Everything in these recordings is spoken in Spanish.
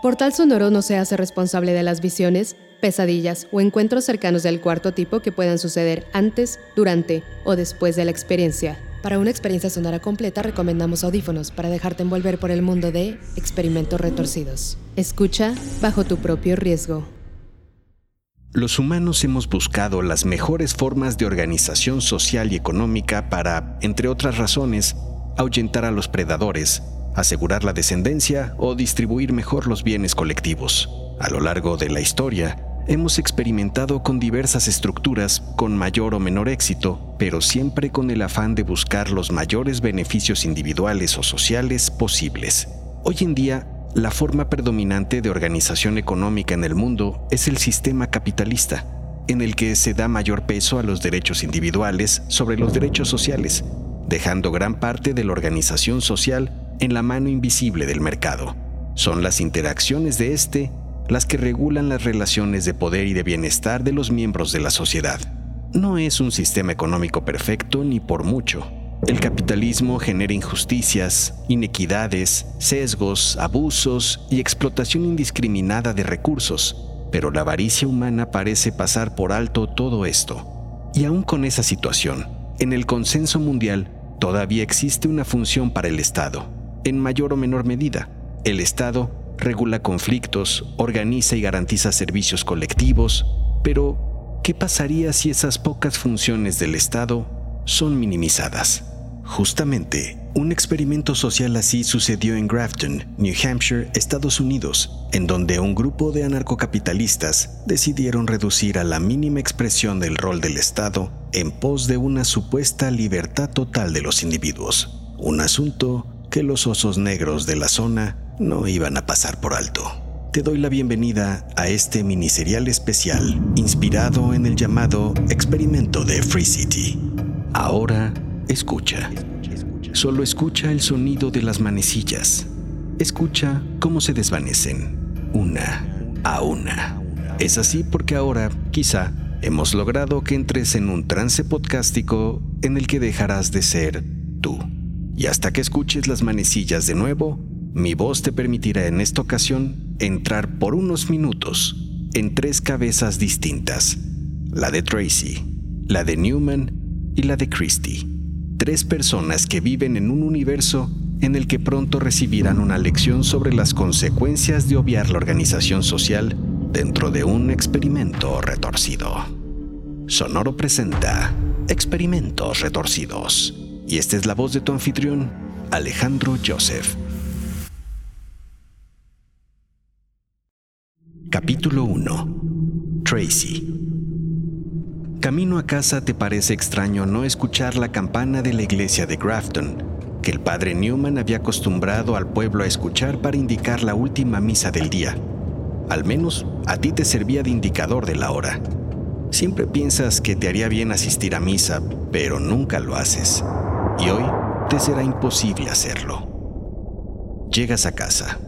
Portal Sonoro no se hace responsable de las visiones, pesadillas o encuentros cercanos del cuarto tipo que puedan suceder antes, durante o después de la experiencia. Para una experiencia sonora completa recomendamos audífonos para dejarte envolver por el mundo de experimentos retorcidos. Escucha bajo tu propio riesgo. Los humanos hemos buscado las mejores formas de organización social y económica para, entre otras razones, ahuyentar a los predadores asegurar la descendencia o distribuir mejor los bienes colectivos. A lo largo de la historia, hemos experimentado con diversas estructuras con mayor o menor éxito, pero siempre con el afán de buscar los mayores beneficios individuales o sociales posibles. Hoy en día, la forma predominante de organización económica en el mundo es el sistema capitalista, en el que se da mayor peso a los derechos individuales sobre los derechos sociales, dejando gran parte de la organización social en la mano invisible del mercado. Son las interacciones de este las que regulan las relaciones de poder y de bienestar de los miembros de la sociedad. No es un sistema económico perfecto ni por mucho. El capitalismo genera injusticias, inequidades, sesgos, abusos y explotación indiscriminada de recursos, pero la avaricia humana parece pasar por alto todo esto. Y aún con esa situación, en el consenso mundial todavía existe una función para el Estado, en mayor o menor medida. El Estado regula conflictos, organiza y garantiza servicios colectivos, pero ¿qué pasaría si esas pocas funciones del Estado son minimizadas? Justamente, un experimento social así sucedió en Grafton, New Hampshire, Estados Unidos, en donde un grupo de anarcocapitalistas decidieron reducir a la mínima expresión del rol del Estado en pos de una supuesta libertad total de los individuos, un asunto los osos negros de la zona no iban a pasar por alto. Te doy la bienvenida a este miniserial especial inspirado en el llamado experimento de Free City. Ahora escucha. Solo escucha el sonido de las manecillas. Escucha cómo se desvanecen, una a una. Es así porque ahora, quizá, hemos logrado que entres en un trance podcástico en el que dejarás de ser tú. Y hasta que escuches las manecillas de nuevo, mi voz te permitirá en esta ocasión entrar por unos minutos en tres cabezas distintas, la de Tracy, la de Newman y la de Christie. Tres personas que viven en un universo en el que pronto recibirán una lección sobre las consecuencias de obviar la organización social dentro de un experimento retorcido. Sonoro presenta Experimentos Retorcidos y esta es la voz de tu anfitrión, Alejandro Joseph. Capítulo 1. Tracy. Camino a casa te parece extraño no escuchar la campana de la iglesia de Grafton, que el padre Newman había acostumbrado al pueblo a escuchar para indicar la última misa del día. Al menos a ti te servía de indicador de la hora. Siempre piensas que te haría bien asistir a misa, pero nunca lo haces y hoy te será imposible hacerlo. Llegas a casa.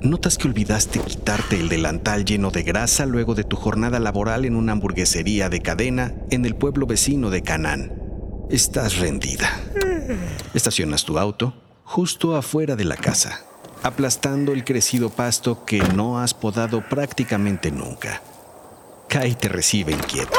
Notas que olvidaste quitarte el delantal lleno de grasa luego de tu jornada laboral en una hamburguesería de cadena en el pueblo vecino de Canán. Estás rendida. Estacionas tu auto justo afuera de la casa, aplastando el crecido pasto que no has podado prácticamente nunca. Kai te recibe inquieto.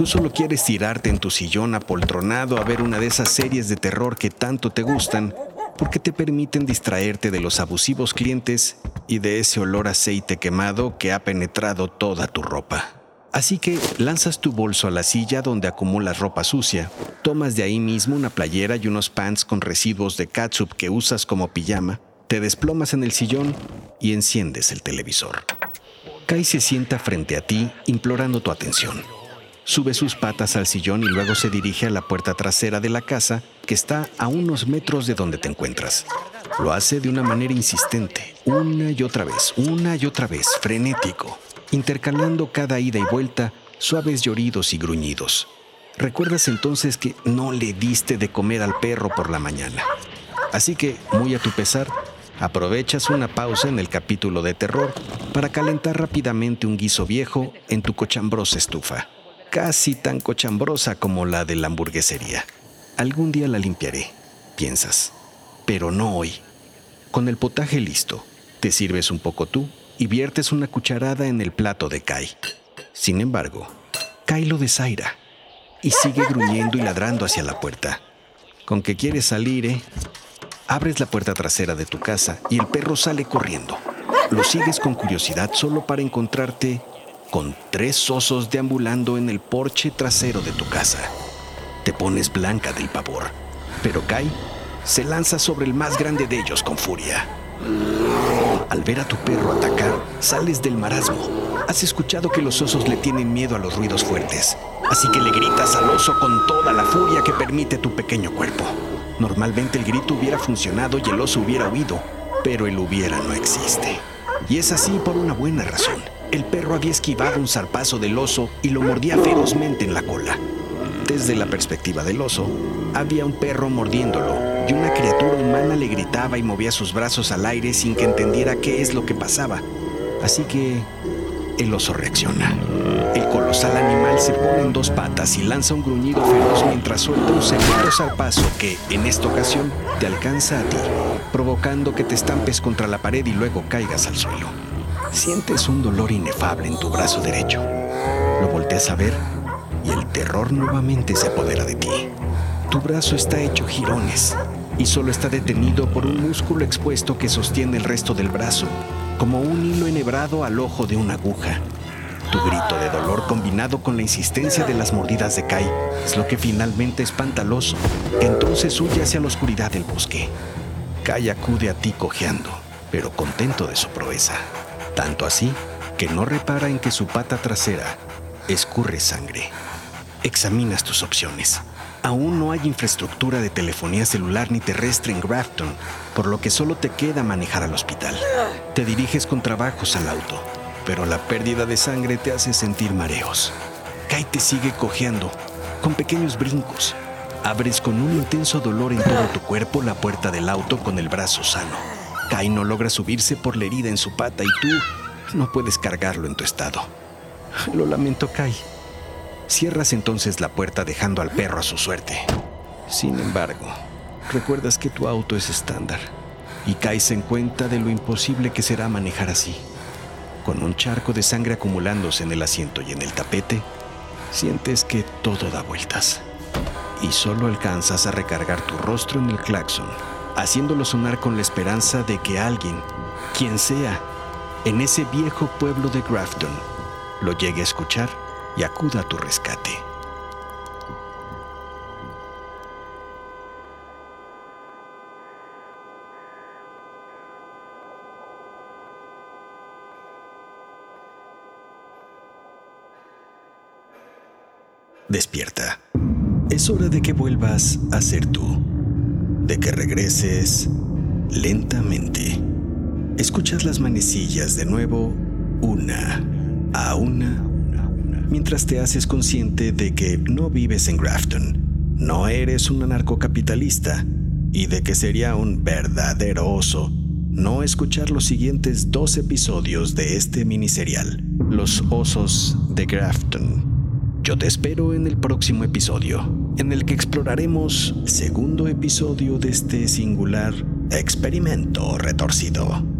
Tú solo quieres tirarte en tu sillón apoltronado a ver una de esas series de terror que tanto te gustan porque te permiten distraerte de los abusivos clientes y de ese olor aceite quemado que ha penetrado toda tu ropa. Así que lanzas tu bolso a la silla donde acumulas ropa sucia, tomas de ahí mismo una playera y unos pants con residuos de catsup que usas como pijama, te desplomas en el sillón y enciendes el televisor. Kai se sienta frente a ti implorando tu atención. Sube sus patas al sillón y luego se dirige a la puerta trasera de la casa que está a unos metros de donde te encuentras. Lo hace de una manera insistente, una y otra vez, una y otra vez, frenético, intercalando cada ida y vuelta suaves lloridos y gruñidos. Recuerdas entonces que no le diste de comer al perro por la mañana. Así que, muy a tu pesar, aprovechas una pausa en el capítulo de terror para calentar rápidamente un guiso viejo en tu cochambrosa estufa, casi tan cochambrosa como la de la hamburguesería. Algún día la limpiaré, piensas, pero no hoy. Con el potaje listo, te sirves un poco tú y viertes una cucharada en el plato de Kai. Sin embargo, Kai lo desaira y sigue gruñendo y ladrando hacia la puerta. Con que quieres salir, ¿eh? Abres la puerta trasera de tu casa y el perro sale corriendo. Lo sigues con curiosidad solo para encontrarte con tres osos deambulando en el porche trasero de tu casa. Te pones blanca del pavor, pero Kai se lanza sobre el más grande de ellos con furia. Al ver a tu perro atacar, sales del marasmo. Has escuchado que los osos le tienen miedo a los ruidos fuertes, así que le gritas al oso con toda la furia que permite tu pequeño cuerpo. Normalmente el grito hubiera funcionado y el oso hubiera huido, pero el hubiera no existe. Y es así por una buena razón. El perro había esquivado un zarpazo del oso y lo mordía ferozmente en la cola. Desde la perspectiva del oso, había un perro mordiéndolo y una criatura humana le gritaba y movía sus brazos al aire sin que entendiera qué es lo que pasaba. Así que el oso reacciona. El colosal animal se pone en dos patas y lanza un gruñido feroz mientras suelta un severo zarpazo que, en esta ocasión, te alcanza a ti, provocando que te estampes contra la pared y luego caigas al suelo. Sientes un dolor inefable en tu brazo derecho. Lo volteas a ver y el terror nuevamente se apodera de ti. Tu brazo está hecho jirones y solo está detenido por un músculo expuesto que sostiene el resto del brazo como un hilo enhebrado al ojo de una aguja. Tu grito de dolor combinado con la insistencia de las mordidas de Kai es lo que finalmente espanta al oso, entonces huye hacia la oscuridad del bosque. Kai acude a ti cojeando, pero contento de su proeza. Tanto así que no repara en que su pata trasera escurre sangre. Examinas tus opciones. Aún no hay infraestructura de telefonía celular ni terrestre en Grafton, por lo que solo te queda manejar al hospital. Te diriges con trabajos al auto, pero la pérdida de sangre te hace sentir mareos. Kai te sigue cojeando, con pequeños brincos. Abres con un intenso dolor en todo tu cuerpo la puerta del auto con el brazo sano. Kai no logra subirse por la herida en su pata y tú no puedes cargarlo en tu estado. Lo lamento, Kai. Cierras entonces la puerta dejando al perro a su suerte. Sin embargo, recuerdas que tu auto es estándar y caes en cuenta de lo imposible que será manejar así. Con un charco de sangre acumulándose en el asiento y en el tapete, sientes que todo da vueltas y solo alcanzas a recargar tu rostro en el claxon, haciéndolo sonar con la esperanza de que alguien, quien sea, en ese viejo pueblo de Grafton, lo llegue a escuchar y acuda a tu rescate. Despierta. Es hora de que vuelvas a ser tú, de que regreses lentamente. Escuchas las manecillas de nuevo, una a una mientras te haces consciente de que no vives en Grafton, no eres un anarcocapitalista y de que sería un verdadero oso no escuchar los siguientes dos episodios de este miniserial, Los Osos de Grafton. Yo te espero en el próximo episodio, en el que exploraremos segundo episodio de este singular experimento retorcido.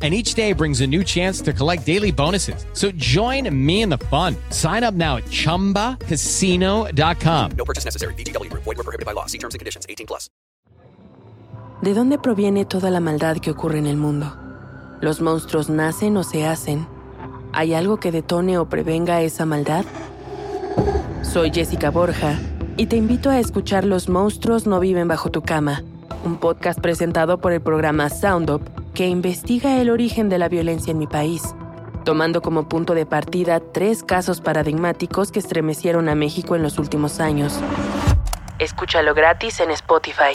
And each day brings a new chance to collect daily bonuses. So join me in the fun. Sign up now at chumbacasino.com. No purchase necessary. Group. Void were prohibited by law. See terms and conditions. 18 plus. ¿De dónde proviene toda la maldad que ocurre en el mundo? ¿Los monstruos nacen o se hacen? ¿Hay algo que detone o prevenga esa maldad? Soy Jessica Borja y te invito a escuchar Los monstruos no viven bajo tu cama, un podcast presentado por el programa Sound Up que investiga el origen de la violencia en mi país, tomando como punto de partida tres casos paradigmáticos que estremecieron a México en los últimos años. Escúchalo gratis en Spotify.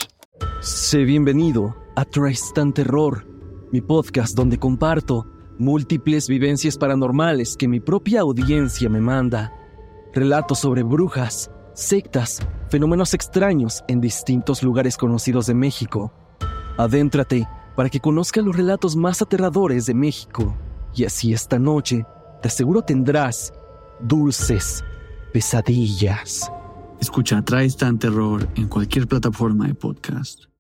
Sé bienvenido a Tristan Terror, mi podcast donde comparto múltiples vivencias paranormales que mi propia audiencia me manda. Relatos sobre brujas, sectas, fenómenos extraños en distintos lugares conocidos de México. Adéntrate para que conozcas los relatos más aterradores de México. Y así esta noche, te aseguro tendrás dulces pesadillas. Escucha Tristan Terror en cualquier plataforma de podcast.